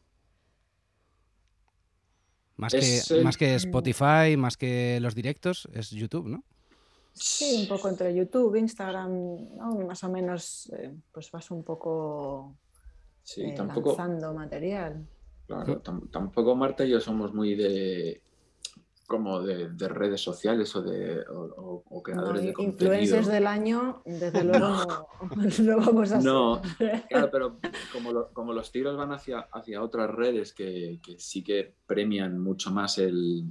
Más, que, más que Spotify, más que los directos, es YouTube, ¿no? Sí, un poco entre YouTube, Instagram, más o menos, eh, pues vas un poco sí, tampoco, lanzando material. Claro, tampoco Marta y yo somos muy de como de, redes sociales o de o, creadores de contenido. Influencers del año, desde (laughs) luego no, vamos a No, claro, pero como, los tiros van hacia, hacia otras redes que, sí que premian mucho más el,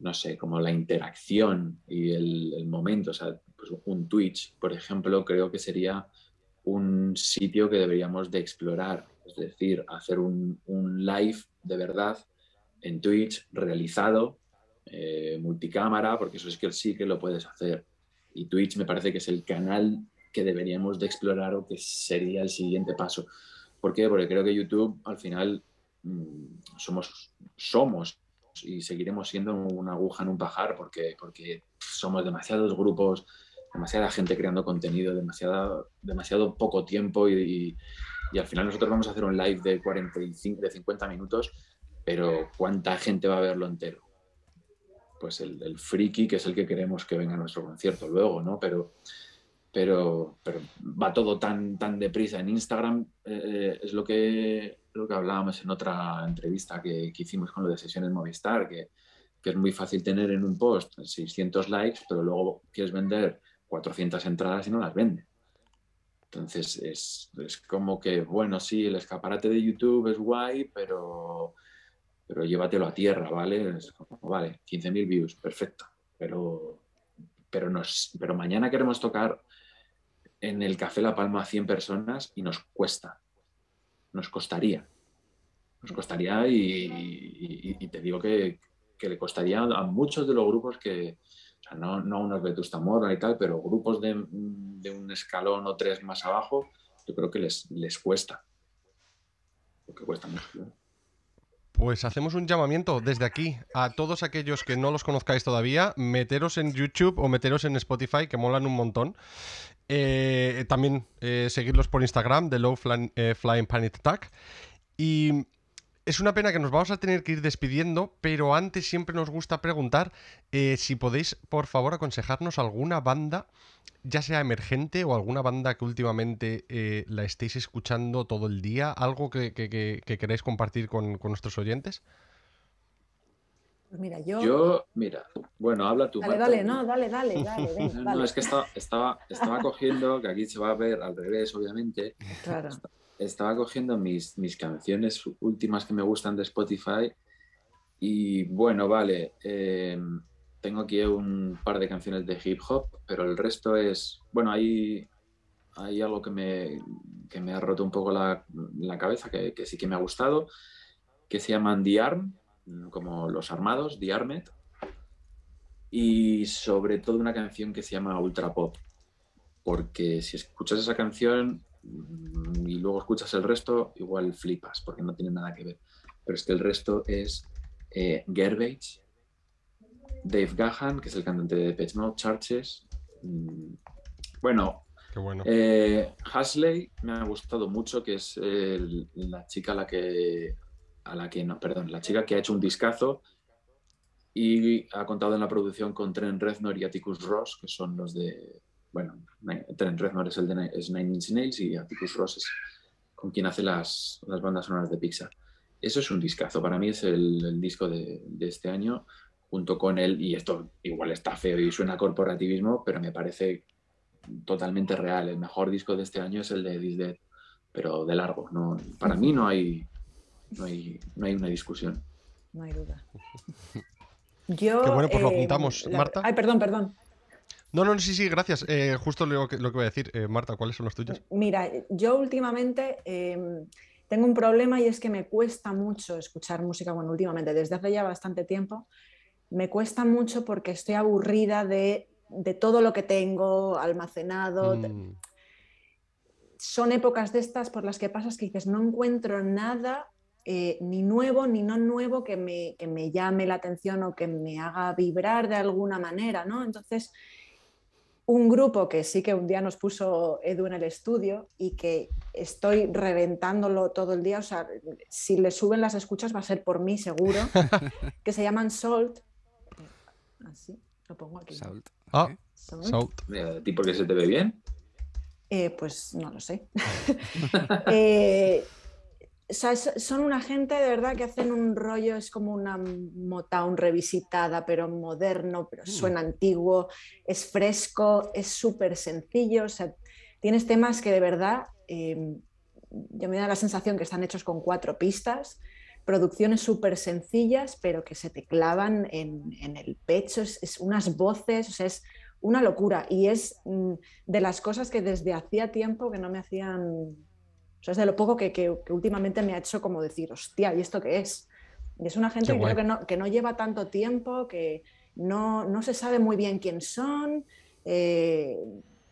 no sé, como la interacción y el, momento. O sea, pues un Twitch, por ejemplo, creo que sería un sitio que deberíamos de explorar. Es decir, hacer un, un live de verdad en Twitch realizado, eh, multicámara, porque eso es que sí que lo puedes hacer. Y Twitch me parece que es el canal que deberíamos de explorar o que sería el siguiente paso. ¿Por qué? Porque creo que YouTube al final mm, somos, somos y seguiremos siendo una aguja en un pajar porque, porque somos demasiados grupos, demasiada gente creando contenido, demasiado, demasiado poco tiempo y, y, al final nosotros vamos a hacer un live de 45, de 50 minutos pero ¿cuánta gente va a verlo entero? Pues el, friki, que es el que queremos que venga a nuestro concierto luego, ¿no? Pero, pero, pero va todo tan, tan deprisa. En Instagram eh, es lo que, lo que hablábamos en otra entrevista que, hicimos con lo de sesiones Movistar, que, que, es muy fácil tener en un post 600 likes, pero luego quieres vender 400 entradas y no las vende. Entonces es, es como que, bueno, sí, el escaparate de YouTube es guay, pero pero llévatelo a tierra, ¿vale? Es como, vale, 15.000 views, perfecto, pero, pero, nos, pero mañana queremos tocar en el Café La Palma a 100 personas y nos cuesta, nos costaría, nos costaría y, te digo que, le costaría a muchos de los grupos que, o sea, no, no unos Vetusta Morla y tal, pero grupos de, de, un escalón o tres más abajo, yo creo que les, les cuesta, porque cuesta mucho. Pues hacemos un llamamiento desde aquí a todos aquellos que no los conozcáis todavía, meteros en YouTube o meteros en Spotify, que molan un montón. Eh, también eh, seguirlos por Instagram, The Low eh, Flying Panic Attack. Y es una pena que nos vamos a tener que ir despidiendo, pero antes siempre nos gusta preguntar si podéis, por favor, aconsejarnos alguna banda ya sea emergente o alguna banda que últimamente eh, la estéis escuchando todo el día, algo que, queráis compartir con, nuestros oyentes? Pues mira, yo... Yo, mira, bueno, habla tú. Dale, dale, no, dale, dale, dale. (laughs) No, es que estaba, estaba, estaba cogiendo, que aquí se va a ver al revés, obviamente. Claro. Estaba cogiendo mis, mis canciones últimas que me gustan de Spotify y bueno, vale. Eh, tengo aquí un par de canciones de hip hop, pero el resto es, bueno, hay, hay algo que me, que me ha roto un poco la, la cabeza, que, que, sí que me ha gustado, que se llaman The Arm, como los armados, The Armed, y sobre todo una canción que se llama Ultra Pop, porque si escuchas esa canción y luego escuchas el resto, igual flipas, porque no tiene nada que ver. Pero es que el resto es eh, Garbage, Dave Gahan, que es el cantante de Pet Mode, Charches. Mm, bueno, eh, Hasley me ha gustado mucho, que es la chica a la que, a la que, no, perdón, la chica que ha hecho un discazo y ha contado en la producción con Trent Reznor y Atticus Ross, que son los de, bueno, Trent Reznor es el de Nine Inch Nails y Atticus Ross es con quien hace las, las bandas sonoras de Pixar. Eso es un discazo, para mí es el, disco de, de este año junto con él, y esto igual está feo y suena corporativismo, pero me parece totalmente real. El mejor disco de este año es el de This Dead, pero de largo. No, para mí no hay, no hay, no hay una discusión. No hay duda. (laughs) Yo, Qué bueno, pues lo eh, apuntamos. Marta. Ay, perdón, perdón. No, no, sí, sí, gracias. Eh, justo lo que, lo que voy a decir. Eh, Marta, ¿cuáles son los tuyos? Mira, yo últimamente tengo un problema y es que me cuesta mucho escuchar música, bueno, últimamente, desde hace ya bastante tiempo, me cuesta mucho porque estoy aburrida de, todo lo que tengo almacenado. Mm. Son épocas de estas por las que pasas que dices, no encuentro nada eh, ni nuevo ni no nuevo que me, que me, llame la atención o que me haga vibrar de alguna manera, ¿no? Entonces, un grupo que sí que un día nos puso Edu en el estudio y que estoy reventándolo todo el día. O sea, si le suben las escuchas va a ser por mí seguro. (laughs) que se llaman Salt. Así, lo pongo aquí. Salt. Ah. Salt. Salt. Mira, ¿A ti por qué se te ve bien? Eh, pues no lo sé. (laughs) Eh, o sea, son una gente de verdad que hacen un rollo, es como una Motown revisitada, pero moderno, pero suena antiguo, es fresco, es súper sencillo. O sea, tienes temas que de verdad, eh, yo me da la sensación que están hechos con cuatro pistas, producciones súper sencillas, pero que se te clavan en, en el pecho, es, es unas voces, o sea, es una locura. Y es mm, de las cosas que desde hacía tiempo que no me hacían, sea, es de lo poco que, que- que últimamente me ha hecho como decir, hostia, ¿y esto qué es? Y es una gente que creo que no, que no lleva tanto tiempo, que no, no se sabe muy bien quién son. eh,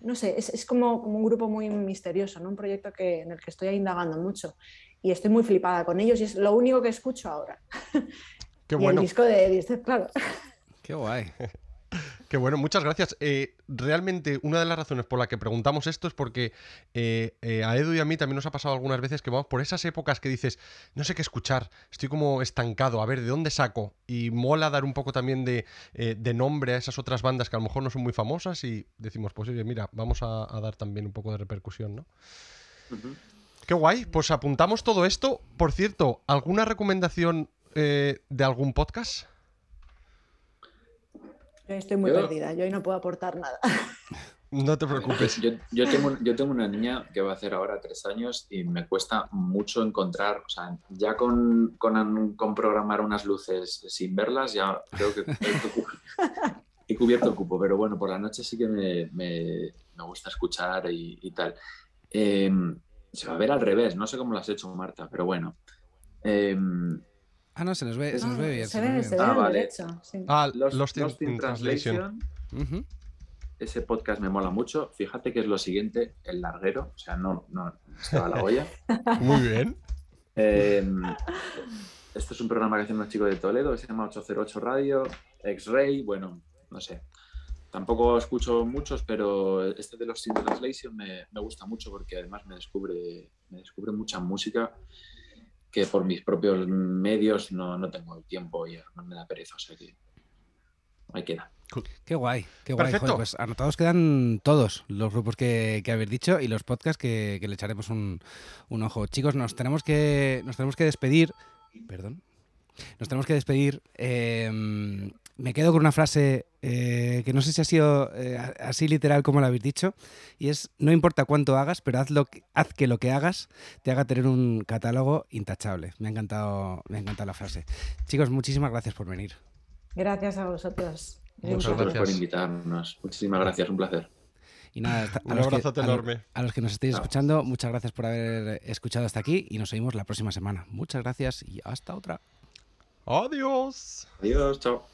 no sé, es, es como, como un grupo muy misterioso, ¿no? un proyecto que, en el que estoy indagando mucho. Y estoy muy flipada con ellos y es lo único que escucho ahora. Qué (laughs) y bueno. el disco de Disted, claro. Qué guay. (laughs) Qué bueno, muchas gracias. Eh, realmente, una de las razones por la que preguntamos esto es porque eh, eh, a Edu y a mí también nos ha pasado algunas veces que vamos por esas épocas que dices, no sé qué escuchar, estoy como estancado, a ver, ¿de dónde saco? Y mola dar un poco también de, de nombre a esas otras bandas que a lo mejor no son muy famosas y decimos, pues oye, mira, vamos a, a dar también un poco de repercusión, ¿no? Qué guay, pues apuntamos todo esto. Por cierto, ¿alguna recomendación de algún podcast? Yo estoy muy Yo- perdida, yo hoy no puedo aportar nada. No te preocupes. Yo, yo tengo, yo tengo una niña que va a hacer ahora tres años y me cuesta mucho encontrar, o sea, ya con, con, con programar unas luces sin verlas, ya creo que he (laughs) cubierto el cupo, pero bueno, por la noche sí que me, me- me gusta escuchar y, y tal. Eh, se va a ver al revés, no sé cómo lo has hecho, Marta, pero bueno. Eh, Ah, no, se nos ve, se nos Ah, ve bien. se ve, se ve Ah, al vale. derecho, sí. Ah, Lost, Lost in, Lost in in Translation. Ese podcast me mola mucho. Fíjate que es lo siguiente, el larguero, o sea, no, no se va a la olla. (laughs) Muy bien. Eh, esto es un programa que hace unos chicos de Toledo que se llama 808 Radio, X-Ray, bueno, no sé. Tampoco escucho muchos, pero este de los Sin Translation me, me gusta mucho porque además me descubre, me descubre mucha música que por mis propios medios no, no tengo el tiempo y además me da pereza, o sea que ahí queda. Qué guay, qué guay. Perfecto. Joder, pues anotados quedan todos los grupos que, que habéis dicho y los podcasts que, que le echaremos un, un ojo. Chicos, nos tenemos que, nos tenemos que despedir. Perdón. Nos tenemos que despedir. Eh, me quedo con una frase eh, que no sé si ha sido eh, así literal como lo habéis dicho, y es, no importa cuánto hagas, pero haz, lo que, haz que lo que hagas te haga tener un catálogo intachable. Me ha encantado, me ha encantado la frase. Chicos, muchísimas gracias por venir. Gracias a vosotros. Muchas placer. Gracias por gracias. invitarnos. Muchísimas gracias, un placer. Y nada, Un a los que- abrazote a lo- enorme. A los que nos estéis escuchando, muchas gracias por haber escuchado hasta aquí y nos oímos la próxima semana. Muchas gracias y hasta otra. Adiós. Adiós, chao.